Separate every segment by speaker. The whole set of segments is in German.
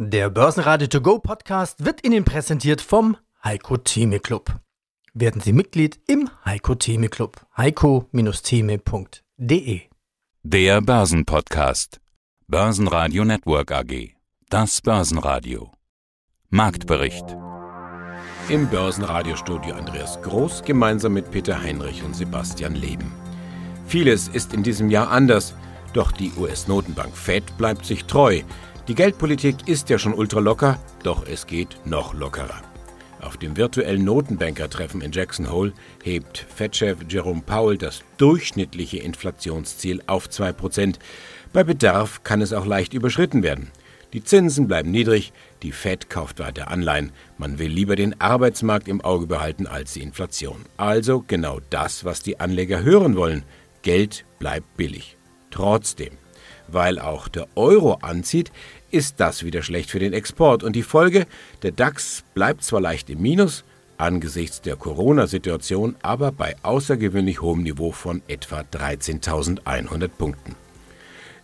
Speaker 1: Der Börsenradio To Go Podcast wird Ihnen präsentiert vom Heiko Theme Club. Werden Sie Mitglied im Heiko Theme Club. heiko-theme.de
Speaker 2: Der Börsenpodcast. Börsenradio Network AG. Das Börsenradio. Marktbericht.
Speaker 3: Im Börsenradiostudio Andreas Groß gemeinsam mit Peter Heinrich und Sebastian Leben. Vieles ist in diesem Jahr anders, doch die US-Notenbank Fed bleibt sich treu. Die Geldpolitik ist ja schon ultralocker, doch es geht noch lockerer. Auf dem virtuellen Notenbanker-Treffen in Jackson Hole hebt Fed-Chef Jerome Powell das durchschnittliche Inflationsziel auf 2%. Bei Bedarf kann es auch leicht überschritten werden. Die Zinsen bleiben niedrig, die Fed kauft weiter Anleihen. Man will lieber den Arbeitsmarkt im Auge behalten als die Inflation. Also genau das, was die Anleger hören wollen. Geld bleibt billig. Trotzdem, weil auch der Euro anzieht, ist das wieder schlecht für den Export. Und die Folge, der DAX bleibt zwar leicht im Minus, angesichts der Corona-Situation, aber bei außergewöhnlich hohem Niveau von etwa 13.100 Punkten.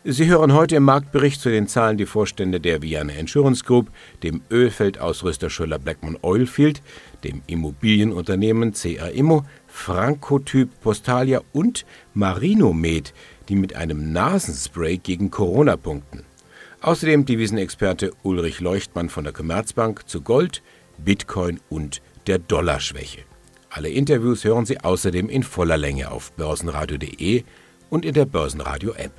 Speaker 3: Sie hören heute im Marktbericht zu den Zahlen die Vorstände der Viana Insurance Group, dem Ölfeldausrüster Schöller Blackmon Oilfield, dem Immobilienunternehmen CR Immo, Frankotyp Postalia und Marinomed, die mit einem Nasenspray gegen Corona punkten. Außerdem Devisenexperte Ulrich Leuchtmann von der Commerzbank zu Gold, Bitcoin und der Dollarschwäche. Alle Interviews hören Sie außerdem in voller Länge auf börsenradio.de und in der Börsenradio-App.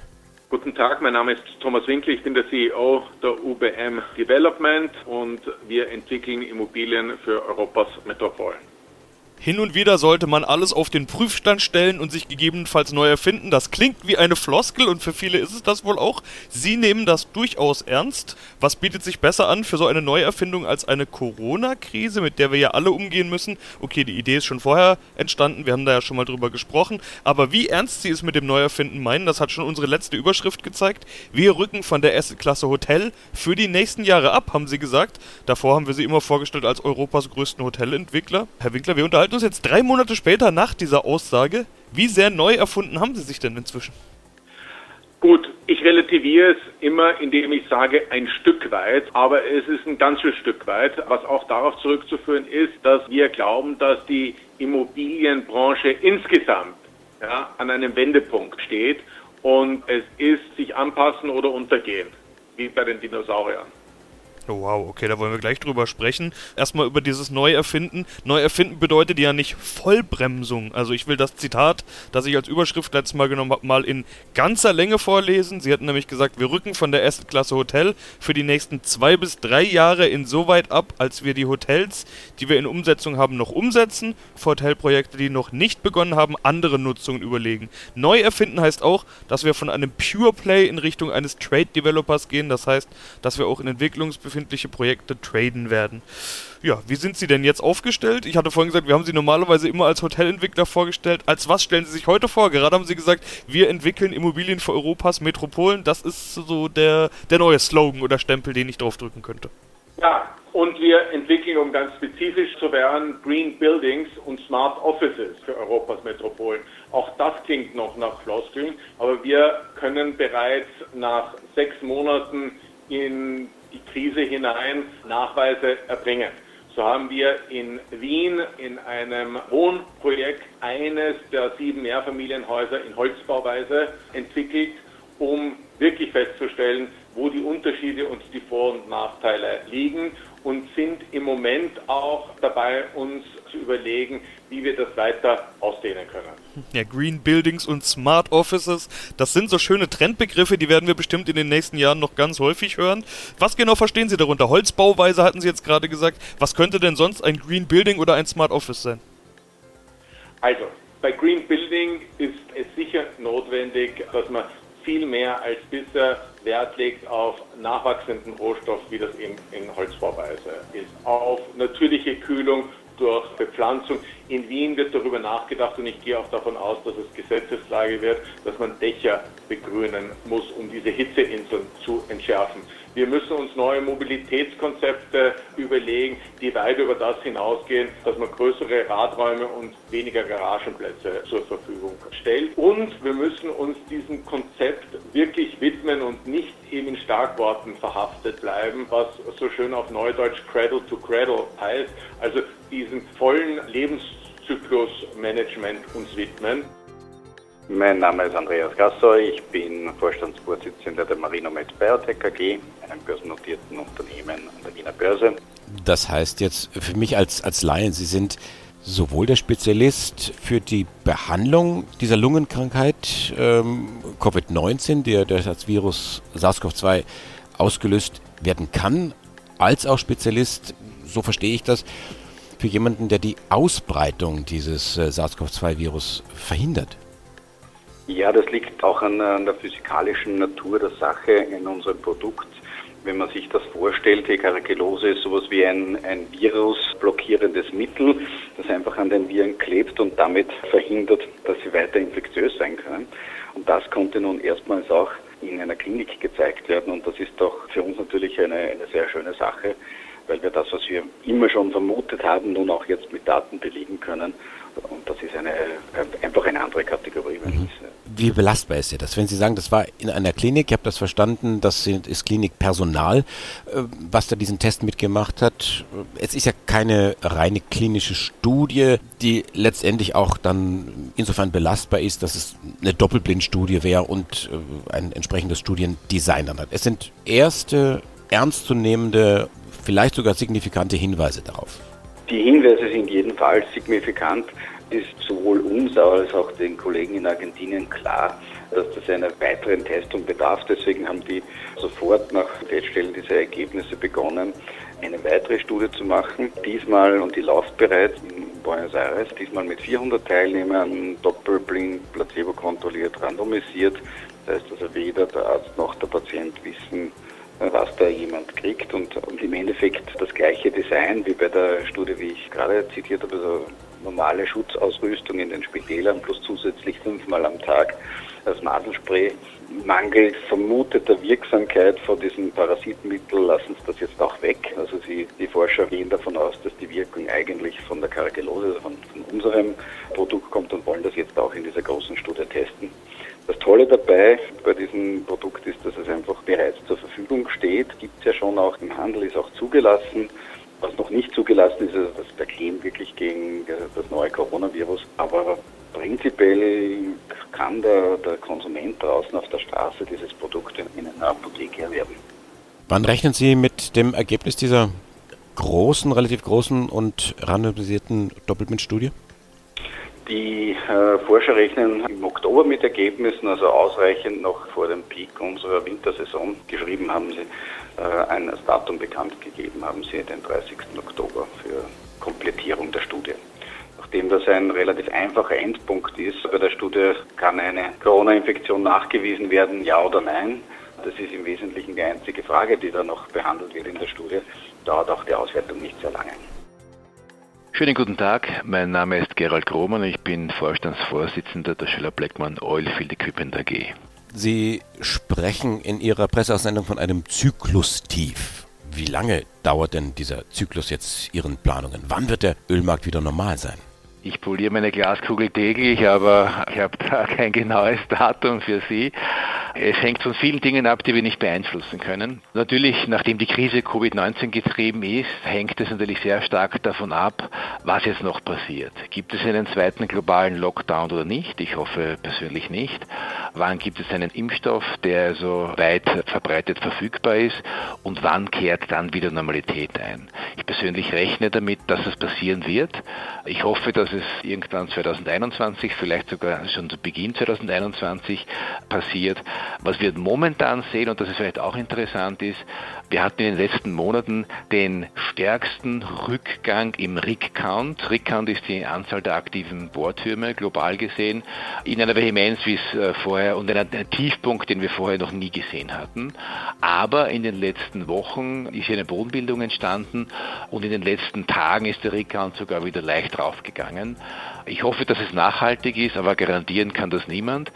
Speaker 4: Guten Tag, mein Name ist Thomas Winkel, ich bin der CEO der UBM Development und wir entwickeln Immobilien für Europas Metropolen.
Speaker 5: Hin und wieder sollte man alles auf den Prüfstand stellen und sich gegebenenfalls neu erfinden. Das klingt wie eine Floskel und für viele ist es das wohl auch. Sie nehmen das durchaus ernst. Was bietet sich besser an für so eine Neuerfindung als eine Corona-Krise, mit der wir ja alle umgehen müssen? Okay, die Idee ist schon vorher entstanden, wir haben da ja schon mal drüber gesprochen. Aber wie ernst Sie es mit dem Neuerfinden meinen, das hat schon unsere letzte Überschrift gezeigt. Wir rücken von der Asset-Klasse Hotel für die nächsten Jahre ab, haben Sie gesagt. Davor haben wir Sie immer vorgestellt als Europas größten Hotelentwickler. Herr Winkler, wir unterhalten uns jetzt drei Monate später nach dieser Aussage. Wie sehr neu erfunden haben Sie sich denn inzwischen?
Speaker 4: Gut, ich relativiere es immer, indem ich sage, ein Stück weit, aber es ist ein ganzes Stück weit, was auch darauf zurückzuführen ist, dass wir glauben, dass die Immobilienbranche insgesamt ja, an einem Wendepunkt steht und es ist sich anpassen oder untergehen, wie bei den Dinosauriern.
Speaker 5: Wow, okay, da wollen wir gleich drüber sprechen. Erstmal über dieses Neuerfinden. Neuerfinden bedeutet ja nicht Vollbremsung. Also ich will das Zitat, das ich als Überschrift letztes Mal genommen habe, mal in ganzer Länge vorlesen. Sie hatten nämlich gesagt, wir rücken von der ersten Klasse Hotel für die nächsten zwei bis drei Jahre insoweit ab, als wir die Hotels, die wir in Umsetzung haben, noch umsetzen, für Hotelprojekte, die noch nicht begonnen haben, andere Nutzungen überlegen. Neuerfinden heißt auch, dass wir von einem Pure Play in Richtung eines Trade Developers gehen. Das heißt, dass wir auch in Entwicklungsbefindlichkeiten befindliche Projekte traden werden. Ja, wie sind Sie denn jetzt aufgestellt? Ich hatte vorhin gesagt, wir haben Sie normalerweise immer als Hotelentwickler vorgestellt. Als was stellen Sie sich heute vor? Gerade haben Sie gesagt, wir entwickeln Immobilien für Europas Metropolen. Das ist so der, der neue Slogan oder Stempel, den ich draufdrücken könnte.
Speaker 4: Ja, und wir entwickeln, um ganz spezifisch zu werden, Green Buildings und Smart Offices für Europas Metropolen. Auch das klingt noch nach Floskeln, aber wir können bereits nach sechs Monaten in die Krise hinein Nachweise erbringen. So haben wir in Wien in einem Wohnprojekt eines der sieben Mehrfamilienhäuser in Holzbauweise entwickelt, um wirklich festzustellen, wo die Unterschiede und die Vor- und Nachteile liegen und sind im Moment auch dabei, uns zu überlegen, wie wir das weiter ausdehnen können.
Speaker 5: Ja, Green Buildings und Smart Offices, das sind so schöne Trendbegriffe, die werden wir bestimmt in den nächsten Jahren noch ganz häufig hören. Was genau verstehen Sie darunter? Holzbauweise hatten Sie jetzt gerade gesagt. Was könnte denn sonst ein Green Building oder ein Smart Office sein?
Speaker 4: Also, bei Green Building ist es sicher notwendig, dass man viel mehr als bisher Wert legt auf nachwachsenden Rohstoff, wie das eben in Holzbauweise ist, auf natürliche Kühlung durch Bepflanzung. In Wien wird darüber nachgedacht und ich gehe auch davon aus, dass es Gesetzeslage wird, dass man Dächer begrünen muss, um diese Hitzeinseln zu entschärfen. Wir müssen uns neue Mobilitätskonzepte überlegen, die weit über das hinausgehen, dass man größere Radräume und weniger Garagenplätze zur Verfügung stellt. Und wir müssen uns diesem Konzept wirklich widmen und nicht eben in Starkworten verhaftet bleiben, was so schön auf Neudeutsch Cradle to Cradle heißt, also diesem vollen Lebenszyklusmanagement uns widmen.
Speaker 6: Mein Name ist Andreas Gassoy, ich bin Vorstandsvorsitzender der Marinomed Biotech AG, einem börsennotierten Unternehmen an der Wiener Börse.
Speaker 3: Das heißt jetzt für mich als, als Laien, Sie sind sowohl der Spezialist für die Behandlung dieser Lungenkrankheit ähm, Covid-19, der, der als Virus SARS-CoV-2 ausgelöst werden kann, als auch Spezialist, so verstehe ich das, für jemanden, der die Ausbreitung dieses äh, SARS-CoV-2-Virus verhindert.
Speaker 6: Ja, das liegt auch an, an, der physikalischen Natur der Sache in unserem Produkt. Wenn man sich das vorstellt, die Karakelose ist sowas wie ein, ein virusblockierendes Mittel, das einfach an den Viren klebt und damit verhindert, dass sie weiter infektiös sein können. Und das konnte nun erstmals auch in einer Klinik gezeigt werden und das ist doch für uns natürlich eine, eine sehr schöne Sache, weil wir das, was wir immer schon vermutet haben, nun auch jetzt mit Daten belegen können. Und das ist eine, einfach eine andere Kategorie. Mhm.
Speaker 3: Wie belastbar ist das? Wenn Sie sagen, das war in einer Klinik, ich habe das verstanden, das ist Klinikpersonal, äh, was da diesen Test mitgemacht hat. Es ist ja keine reine klinische Studie, die letztendlich auch dann insofern belastbar ist, dass es eine Doppelblindstudie wäre und äh, ein entsprechendes Studiendesign dann hat. Es sind erste ernstzunehmende vielleicht sogar signifikante Hinweise darauf?
Speaker 6: Die Hinweise sind jedenfalls signifikant. Ist sowohl uns als auch den Kollegen in Argentinien klar, dass das einer weiteren Testung bedarf. Deswegen haben die sofort nach Feststellen dieser Ergebnisse begonnen, eine weitere Studie zu machen. Diesmal, und die läuft bereits in Buenos Aires, diesmal mit 400 Teilnehmern, doppelblind, placebo-kontrolliert, randomisiert. Das heißt also weder der Arzt noch der Patient wissen, was da jemand kriegt und, und im Endeffekt das gleiche Design wie bei der Studie, wie ich gerade zitiert habe, also normale Schutzausrüstung in den Spitälern plus zusätzlich fünfmal am Tag das Nadelspray. Mangels vermuteter Wirksamkeit von diesem Parasitenmittel lassen sie das jetzt auch weg. Also sie, die Forscher gehen davon aus, dass die Wirkung eigentlich von der Karakelose, also von, von unserem Produkt kommt und wollen das jetzt auch in dieser großen Studie testen. Das Tolle dabei bei diesem Produkt ist, dass es einfach bereits zur Verfügung steht. Gibt es ja schon auch im Handel, ist auch zugelassen. Was noch nicht zugelassen ist, ist das Verkleben wirklich gegen das neue Coronavirus. Aber prinzipiell kann der, der Konsument draußen auf der Straße dieses Produkt in einer Apotheke erwerben.
Speaker 3: Wann rechnen Sie mit dem Ergebnis dieser großen, relativ großen und randomisierten Doppelblindstudie?
Speaker 6: Die äh, Forscher rechnen im Oktober mit Ergebnissen, also ausreichend noch vor dem Peak unserer Wintersaison. Geschrieben haben sie, äh, ein Datum bekannt gegeben haben sie den 30. Oktober für Komplettierung der Studie. Nachdem das ein relativ einfacher Endpunkt ist, bei der Studie kann eine Corona-Infektion nachgewiesen werden, ja oder nein. Das ist im Wesentlichen die einzige Frage, die da noch behandelt wird in der Studie. Dauert auch die Auswertung nicht sehr lange.
Speaker 7: Schönen guten Tag, mein Name ist Gerald Krohmann ich bin Vorstandsvorsitzender der Schiller Blackman Oilfield Equipment AG.
Speaker 3: Sie sprechen in Ihrer Presseaussendung von einem Zyklustief. Wie lange dauert denn dieser Zyklus jetzt Ihren Planungen? Wann wird der Ölmarkt wieder normal sein?
Speaker 7: Ich poliere meine Glaskugel täglich, aber ich habe da kein genaues Datum für Sie. Es hängt von vielen Dingen ab, die wir nicht beeinflussen können. Natürlich, nachdem die Krise Covid-19 getrieben ist, hängt es natürlich sehr stark davon ab, was jetzt noch passiert. Gibt es einen zweiten globalen Lockdown oder nicht? Ich hoffe persönlich nicht. Wann gibt es einen Impfstoff, der so weit verbreitet verfügbar ist? Und wann kehrt dann wieder Normalität ein? Ich persönlich rechne damit, dass es passieren wird. Ich hoffe, dass es irgendwann 2021, vielleicht sogar schon zu Beginn 2021 passiert. Was wir momentan sehen, und das ist vielleicht auch interessant ist, Wir hatten in den letzten Monaten den stärksten Rückgang im RIC-Count. RIC-Count ist die Anzahl der aktiven Bohrtürme global gesehen, in einer Vehemenz wie es äh, vorher und einer Tiefpunkt, den wir vorher noch nie gesehen hatten. Aber in den letzten Wochen ist hier eine Bodenbildung entstanden und in den letzten Tagen ist der RIC-Count sogar wieder leicht draufgegangen. Ich hoffe, dass es nachhaltig ist, aber garantieren kann das niemand.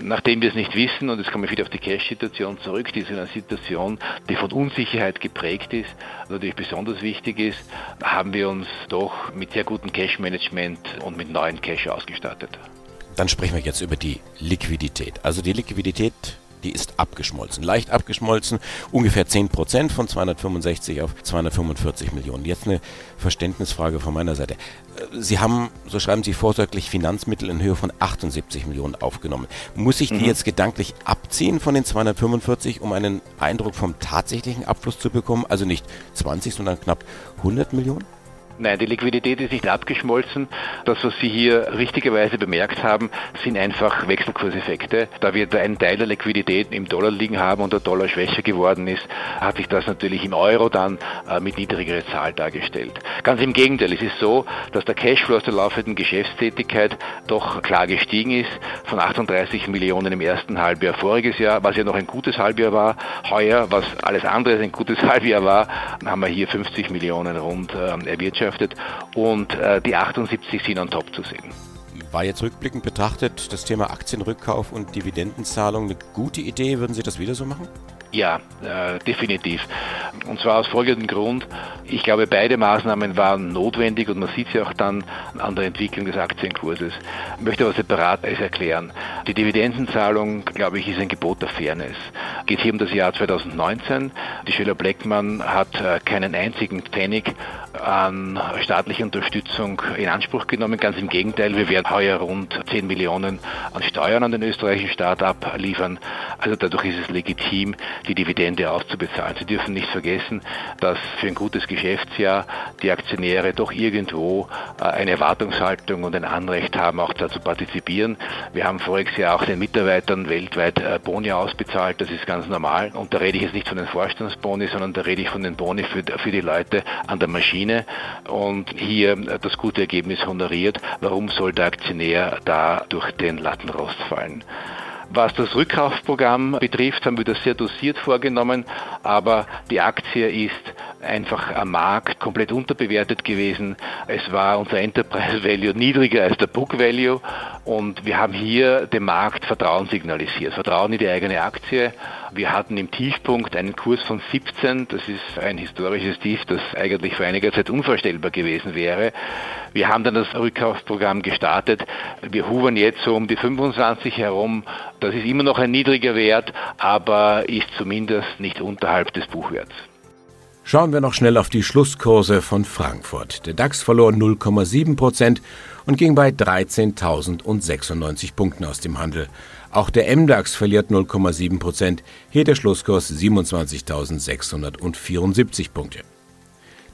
Speaker 7: Nachdem wir es nicht wissen, und jetzt komme ich wieder auf die Cash-Situation zurück, die ist eine Situation, die von Unsicherheit geprägt ist, natürlich besonders wichtig ist, haben wir uns doch mit sehr gutem Cash-Management und mit neuen Cash ausgestattet.
Speaker 3: Dann sprechen wir jetzt über die Liquidität. Also die Liquidität die ist abgeschmolzen, leicht abgeschmolzen, ungefähr 10 Prozent von 265 auf 245 Millionen. Jetzt eine Verständnisfrage von meiner Seite. Sie haben, so schreiben Sie vorsorglich, Finanzmittel in Höhe von 78 Millionen aufgenommen. Muss ich die mhm. jetzt gedanklich abziehen von den 245, um einen Eindruck vom tatsächlichen Abfluss zu bekommen? Also nicht 20, sondern knapp 100 Millionen?
Speaker 7: Nein, die Liquidität ist nicht abgeschmolzen. Das, was Sie hier richtigerweise bemerkt haben, sind einfach Wechselkurseffekte. Da wir da einen Teil der Liquidität im Dollar liegen haben und der Dollar schwächer geworden ist, hat sich das natürlich im Euro dann äh, mit niedrigerer Zahl dargestellt. Ganz im Gegenteil, es ist so, dass der Cashflow aus der laufenden Geschäftstätigkeit doch klar gestiegen ist, von 38 Millionen im ersten Halbjahr voriges Jahr, was ja noch ein gutes Halbjahr war. Heuer, was alles andere als ein gutes Halbjahr war, haben wir hier 50 Millionen rund äh, erwirtschaftet erwirtschaftet und äh, die 78 sind on top zu sehen.
Speaker 3: War jetzt rückblickend betrachtet das Thema Aktienrückkauf und Dividendenzahlung eine gute Idee? Würden Sie das wieder so machen?
Speaker 7: Ja, äh, definitiv. Und zwar aus folgendem Grund. Ich glaube, beide Maßnahmen waren notwendig und man sieht sie auch dann an der Entwicklung des Aktienkurses. Ich möchte aber separat es erklären. Die Dividendenzahlung, glaube ich, ist ein Gebot der Fairness. Geht hier um das Jahr 2019. Die Schiller Blackman hat äh, keinen einzigen Pfennig an staatlicher Unterstützung in Anspruch genommen. Ganz im Gegenteil, wir werden heuer rund 10 Millionen an Steuern an den österreichischen Staat abliefern. Also dadurch ist es legitim, die Dividende auszubezahlen. Sie dürfen nicht vergessen, dass für ein gutes Geschäftsjahr die Aktionäre doch irgendwo äh, eine Erwartungshaltung und ein Anrecht haben, auch da zu partizipieren. Wir haben voriges Jahr auch den Mitarbeitern weltweit äh, Boni ausbezahlt, das ist ganz normal. Und da rede ich jetzt nicht von den Vorstandsboni, sondern da rede ich von den Boni für, für die Leute an der Maschine und hier äh, das gute Ergebnis honoriert. Warum soll der Aktionär da durch den Lattenrost fallen? Was das Rückkaufprogramm betrifft, haben wir das sehr dosiert vorgenommen, aber die Aktie ist einfach am Markt komplett unterbewertet gewesen. Es war unser Enterprise Value niedriger als der Book Value und wir haben hier dem Markt Vertrauen signalisiert, Vertrauen in die eigene Aktie. Wir hatten im Tiefpunkt einen Kurs von 17, das ist ein historisches Tief, das eigentlich vor einiger Zeit unvorstellbar gewesen wäre. Wir haben dann das Rückkaufprogramm gestartet. Wir hovern jetzt so um die 25 herum. Das ist immer noch ein niedriger Wert, aber ist zumindest nicht unterhalb des Buchwerts.
Speaker 3: Schauen wir noch schnell auf die Schlusskurse von Frankfurt. Der DAX verlor 0,7 Prozent und ging bei 13.096 Punkten aus dem Handel. Auch der MDAX verliert 0,7 Prozent, hier der Schlusskurs 27.674 Punkte.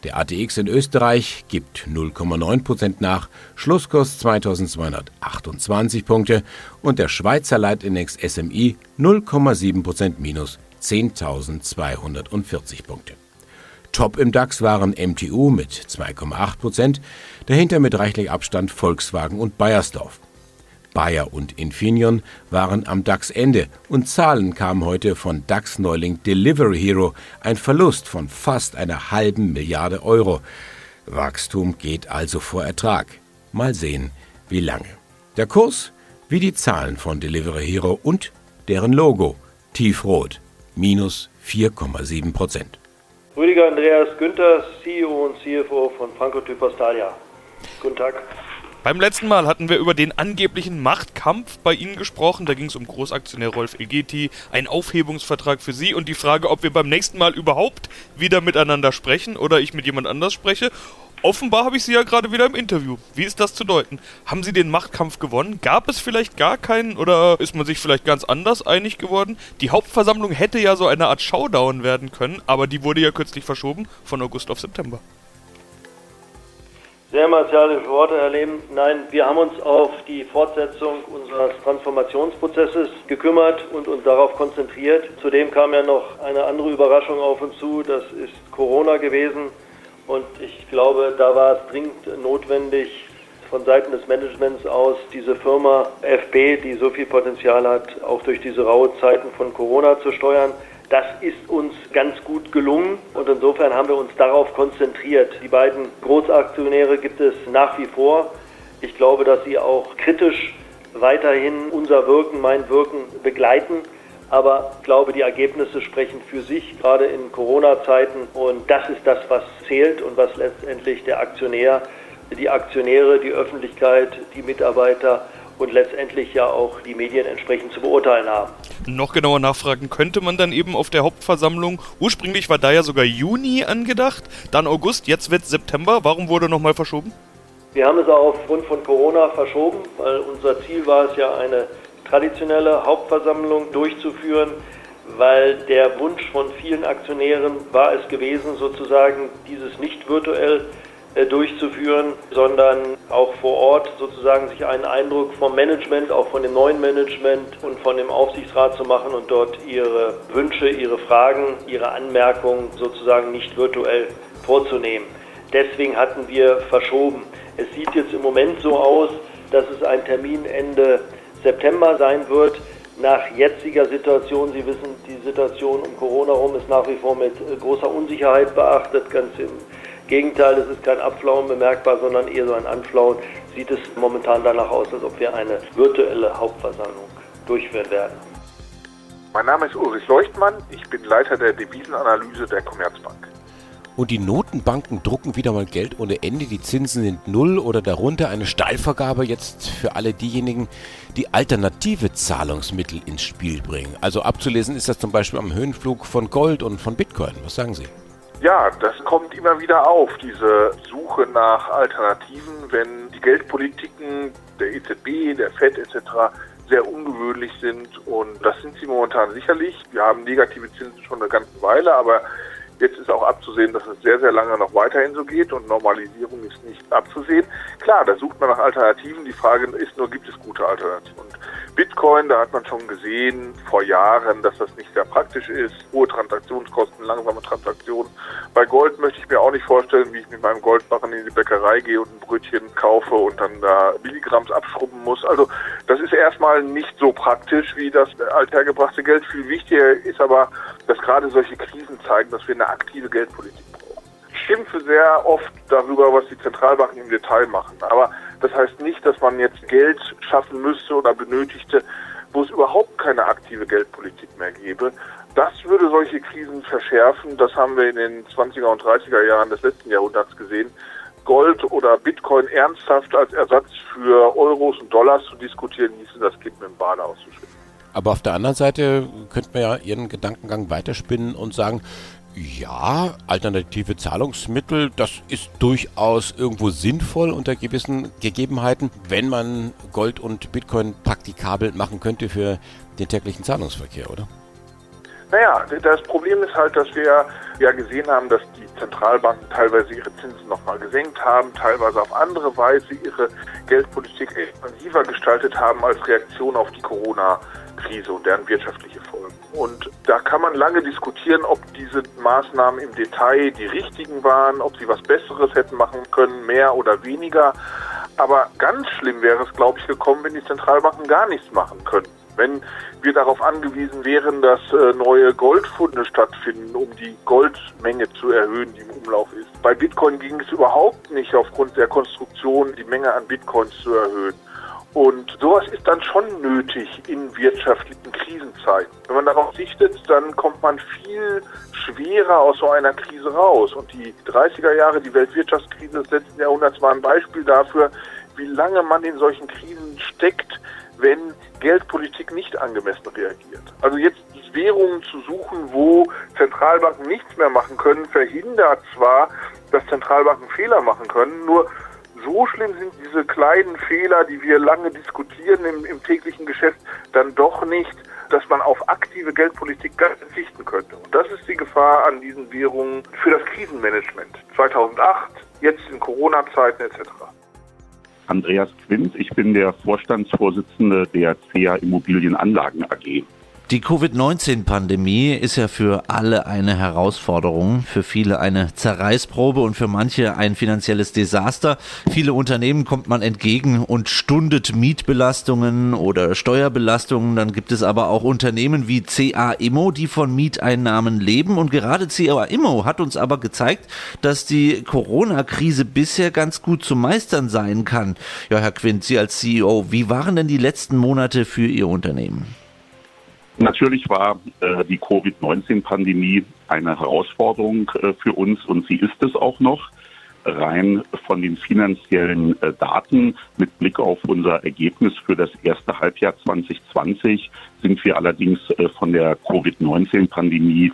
Speaker 3: Der ATX in Österreich gibt 0,9 Prozent nach, Schlusskurs 2228 Punkte und der Schweizer Leitindex SMI 0,7 Prozent minus 10.240 Punkte. Top im DAX waren MTU mit 2,8 Prozent, dahinter mit reichlich Abstand Volkswagen und Bayersdorf. Bayer und Infineon waren am DAX-Ende und Zahlen kamen heute von DAX-Neuling Delivery Hero, ein Verlust von fast einer halben Milliarde Euro. Wachstum geht also vor Ertrag. Mal sehen, wie lange. Der Kurs wie die Zahlen von Delivery Hero und deren Logo, tiefrot, minus 4,7 Prozent.
Speaker 8: Rüdiger Andreas Günther, CEO und CFO von Franco Typostalia. Guten Tag.
Speaker 5: Beim letzten Mal hatten wir über den angeblichen Machtkampf bei Ihnen gesprochen. Da ging es um Großaktionär Rolf Elgeti, einen Aufhebungsvertrag für Sie und die Frage, ob wir beim nächsten Mal überhaupt wieder miteinander sprechen oder ich mit jemand anders spreche. Offenbar habe ich Sie ja gerade wieder im Interview. Wie ist das zu deuten? Haben Sie den Machtkampf gewonnen? Gab es vielleicht gar keinen oder ist man sich vielleicht ganz anders einig geworden? Die Hauptversammlung hätte ja so eine Art Showdown werden können, aber die wurde ja kürzlich verschoben von August auf September.
Speaker 8: Sehr martialische Worte, Lehm. Nein, wir haben uns auf die Fortsetzung unseres Transformationsprozesses gekümmert und uns darauf konzentriert. Zudem kam ja noch eine andere Überraschung auf uns zu, das ist Corona gewesen. Und ich glaube, da war es dringend notwendig, von Seiten des Managements aus diese Firma FB, die so viel Potenzial hat, auch durch diese raue Zeiten von Corona zu steuern. Das ist uns ganz gut gelungen und insofern haben wir uns darauf konzentriert. Die beiden Großaktionäre gibt es nach wie vor. Ich glaube, dass sie auch kritisch weiterhin unser Wirken, mein Wirken begleiten. Aber ich glaube, die Ergebnisse sprechen für sich, gerade in Corona-Zeiten. Und das ist das, was zählt und was letztendlich der Aktionär die Aktionäre, die Öffentlichkeit, die Mitarbeiter und letztendlich ja auch die Medien entsprechend zu beurteilen haben.
Speaker 5: Noch genauer nachfragen könnte man dann eben auf der Hauptversammlung. Ursprünglich war da ja sogar Juni angedacht, dann August, jetzt wird September. Warum wurde nochmal verschoben?
Speaker 8: Wir haben es auch aufgrund von Corona verschoben, weil unser Ziel war es ja, eine traditionelle Hauptversammlung durchzuführen, weil der Wunsch von vielen Aktionären war es gewesen, sozusagen dieses nicht virtuell äh, durchzuführen, sondern auch vor Ort sozusagen sich einen Eindruck vom Management, auch von dem neuen Management und von dem Aufsichtsrat zu machen und dort ihre Wünsche, ihre Fragen, ihre Anmerkungen sozusagen nicht virtuell vorzunehmen. Deswegen hatten wir verschoben. Es sieht jetzt im Moment so aus, dass es ein Termin Ende September sein wird. Nach jetziger Situation, Sie wissen, die Situation um Corona herum ist nach wie vor mit großer Unsicherheit beachtet, ganz im Gegenteil, es ist kein Abflauen bemerkbar, sondern eher so ein Anflauen. Sieht es momentan danach aus, als ob wir eine virtuelle Hauptversammlung durchführen werden.
Speaker 9: Mein Name ist Ulrich Leuchtmann, ich bin Leiter der Devisenanalyse der Commerzbank.
Speaker 3: Und die Notenbanken drucken wieder mal Geld ohne Ende. Die Zinsen sind null oder darunter. Eine Steilvergabe jetzt für alle diejenigen, die alternative Zahlungsmittel ins Spiel bringen. Also abzulesen ist das zum Beispiel am Höhenflug von Gold und von Bitcoin. Was sagen Sie?
Speaker 9: Ja, das kommt immer wieder auf, diese Suche nach Alternativen, wenn die Geldpolitiken der EZB, der FED etc. sehr ungewöhnlich sind und das sind sie momentan sicherlich. Wir haben negative Zinsen schon eine ganze Weile, aber Jetzt ist auch abzusehen, dass es sehr, sehr lange noch weiterhin so geht und Normalisierung ist nicht abzusehen. Klar, da sucht man nach Alternativen. Die Frage ist nur, gibt es gute Alternativen? Und Bitcoin, da hat man schon gesehen vor Jahren, dass das nicht sehr praktisch ist. Hohe Transaktionskosten, langsame Transaktionen. Bei Gold möchte ich mir auch nicht vorstellen, wie ich mit meinem Goldbarren in die Bäckerei gehe und ein Brötchen kaufe und dann da Milligramms abschrubben muss. Also das ist erstmal nicht so praktisch wie das althergebrachte Geld. Viel wichtiger ist aber, dass gerade solche Krisen zeigen, dass wir eine aktive Geldpolitik brauchen. Ich schimpfe sehr oft darüber, was die Zentralbanken im Detail machen. Aber das heißt nicht, dass man jetzt Geld schaffen müsste oder benötigte, wo es überhaupt keine aktive Geldpolitik mehr gäbe. Das würde solche Krisen verschärfen. Das haben wir in den 20er und 30er Jahren des letzten Jahrhunderts gesehen. Gold oder Bitcoin ernsthaft als Ersatz für Euros und Dollars zu diskutieren, hieße das Kind mit dem Bade auszuschütten.
Speaker 3: Aber auf der anderen Seite könnte man ja Ihren Gedankengang weiterspinnen und sagen, ja, alternative Zahlungsmittel, das ist durchaus irgendwo sinnvoll unter gewissen Gegebenheiten, wenn man Gold und Bitcoin praktikabel machen könnte für den täglichen Zahlungsverkehr, oder?
Speaker 9: Naja, das Problem ist halt, dass wir ja gesehen haben, dass die Zentralbanken teilweise ihre Zinsen nochmal gesenkt haben, teilweise auf andere Weise ihre Geldpolitik expansiver gestaltet haben als Reaktion auf die Corona-Krise und deren wirtschaftliche Folgen. Und da kann man lange diskutieren, ob diese Maßnahmen im Detail die richtigen waren, ob sie was Besseres hätten machen können, mehr oder weniger. Aber ganz schlimm wäre es, glaube ich, gekommen, wenn die Zentralbanken gar nichts machen könnten. Wenn wir darauf angewiesen wären, dass äh, neue Goldfunde stattfinden, um die Goldmenge zu erhöhen, die im Umlauf ist. Bei Bitcoin ging es überhaupt nicht aufgrund der Konstruktion, die Menge an Bitcoins zu erhöhen. Und sowas ist dann schon nötig in wirtschaftlichen Krisenzeiten. Wenn man darauf sichtet, dann kommt man viel schwerer aus so einer Krise raus. Und die 30er Jahre, die Weltwirtschaftskrise des letzten Jahrhunderts war ein Beispiel dafür, wie lange man in solchen Krisen steckt, wenn Geldpolitik nicht angemessen reagiert. Also jetzt Währungen zu suchen, wo Zentralbanken nichts mehr machen können, verhindert zwar, dass Zentralbanken Fehler machen können, nur so schlimm sind diese kleinen Fehler, die wir lange diskutieren im, im täglichen Geschäft, dann doch nicht, dass man auf aktive Geldpolitik verzichten könnte. Und das ist die Gefahr an diesen Währungen für das Krisenmanagement. 2008 jetzt in Corona-Zeiten etc.
Speaker 10: Andreas Quint, ich bin der Vorstandsvorsitzende der CA Immobilienanlagen AG.
Speaker 11: Die Covid-19-Pandemie ist ja für alle eine Herausforderung, für viele eine Zerreißprobe und für manche ein finanzielles Desaster. Viele Unternehmen kommt man entgegen und stundet Mietbelastungen oder Steuerbelastungen. Dann gibt es aber auch Unternehmen wie CA Immo, die von Mieteinnahmen leben. Und gerade CA Immo hat uns aber gezeigt, dass die Corona-Krise bisher ganz gut zu meistern sein kann. Ja, Herr Quint, Sie als CEO, wie waren denn die letzten Monate für Ihr Unternehmen?
Speaker 10: Natürlich war äh, die Covid-19-Pandemie eine Herausforderung äh, für uns und sie ist es auch noch. Rein von den finanziellen äh, Daten mit Blick auf unser Ergebnis für das erste Halbjahr 2020 sind wir allerdings äh, von der Covid-19-Pandemie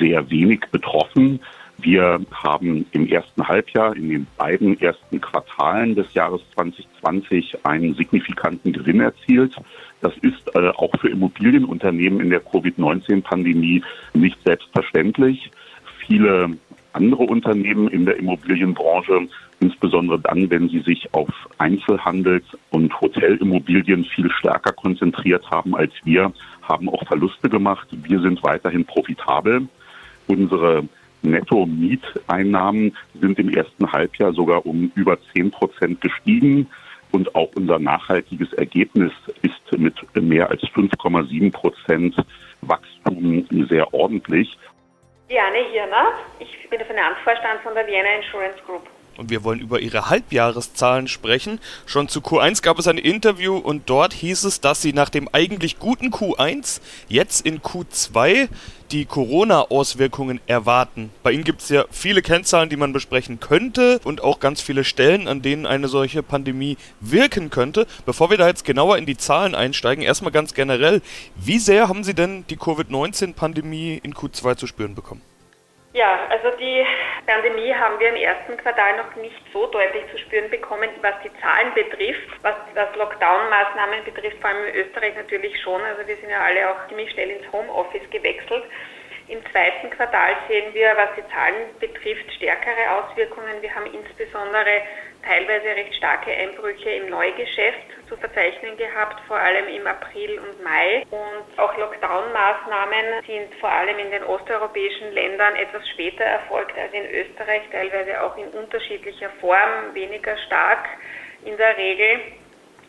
Speaker 10: sehr wenig betroffen. Wir haben im ersten Halbjahr, in den beiden ersten Quartalen des Jahres 2020 einen signifikanten Gewinn erzielt. Das ist äh, auch für Immobilienunternehmen in der Covid-19-Pandemie nicht selbstverständlich. Viele andere Unternehmen in der Immobilienbranche, insbesondere dann, wenn sie sich auf Einzelhandels- und Hotelimmobilien viel stärker konzentriert haben als wir, haben auch Verluste gemacht. Wir sind weiterhin profitabel. Unsere Netto-Mieteinnahmen sind im ersten Halbjahr sogar um über 10 Prozent gestiegen. Und auch unser nachhaltiges Ergebnis ist mit mehr als 5,7 Prozent Wachstum sehr ordentlich.
Speaker 12: Diane Hirner, ich bin der Finanzvorstand von der Vienna Insurance Group
Speaker 5: und wir wollen über ihre Halbjahreszahlen sprechen. Schon zu Q1 gab es ein Interview und dort hieß es, dass sie nach dem eigentlich guten Q1 jetzt in Q2 die Corona-Auswirkungen erwarten. Bei Ihnen gibt es ja viele Kennzahlen, die man besprechen könnte und auch ganz viele Stellen, an denen eine solche Pandemie wirken könnte. Bevor wir da jetzt genauer in die Zahlen einsteigen, erstmal ganz generell, wie sehr haben Sie denn die Covid-19-Pandemie in Q2 zu spüren bekommen?
Speaker 12: Ja, also die Pandemie haben wir im ersten Quartal noch nicht so deutlich zu spüren bekommen, was die Zahlen betrifft. Was, was Lockdown-Maßnahmen betrifft, vor allem in Österreich natürlich schon. Also wir sind ja alle auch ziemlich schnell ins Homeoffice gewechselt. Im zweiten Quartal sehen wir, was die Zahlen betrifft, stärkere Auswirkungen. Wir haben insbesondere teilweise recht starke Einbrüche im Neugeschäft zu verzeichnen gehabt, vor allem im April und Mai. Und auch Lockdown-Maßnahmen sind vor allem in den osteuropäischen Ländern etwas später erfolgt als in Österreich, teilweise auch in unterschiedlicher Form, weniger stark in der Regel,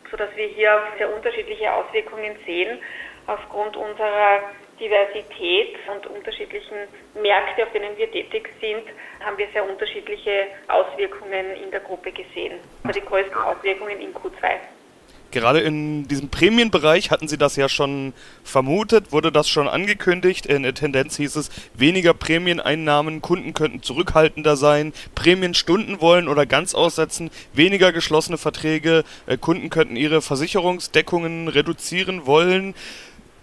Speaker 12: sodass wir hier sehr unterschiedliche Auswirkungen sehen aufgrund unserer Diversität und unterschiedlichen Märkte, auf denen wir tätig sind, haben wir sehr unterschiedliche Auswirkungen in der Gruppe gesehen. Aber die größten Auswirkungen in Q2.
Speaker 5: Gerade in diesem Prämienbereich hatten Sie das ja schon vermutet, wurde das schon angekündigt. In der Tendenz hieß es, weniger Prämieneinnahmen, Kunden könnten zurückhaltender sein, Prämienstunden wollen oder ganz aussetzen, weniger geschlossene Verträge, äh, Kunden könnten ihre Versicherungsdeckungen reduzieren wollen.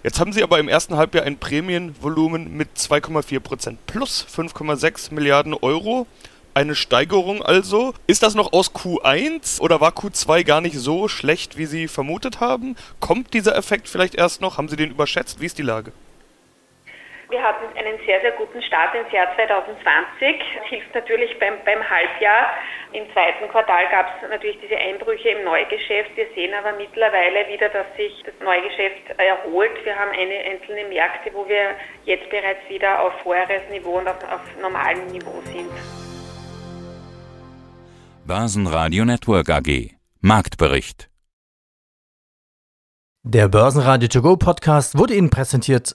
Speaker 5: Jetzt haben sie aber im ersten Halbjahr ein Prämienvolumen mit 2,4 Prozent plus 5,6 Milliarden Euro. Eine Steigerung also. Ist das noch aus Q1 oder war Q2 gar nicht so schlecht, wie Sie vermutet haben? Kommt dieser Effekt vielleicht erst noch? Haben Sie den überschätzt? Wie ist die Lage?
Speaker 12: Wir hatten einen sehr, sehr guten Start ins Jahr 2020. Das hilft natürlich beim, beim Halbjahr. Im zweiten Quartal gab es natürlich diese Einbrüche im Neugeschäft. Wir sehen aber mittlerweile wieder, dass sich das Neugeschäft erholt. Wir haben eine einzelne Märkte, wo wir jetzt bereits wieder auf vorheres Niveau und auf, auf normalem Niveau sind.
Speaker 2: Börsenradio Network AG Marktbericht
Speaker 1: Der Börsenradio To Go Podcast wurde Ihnen präsentiert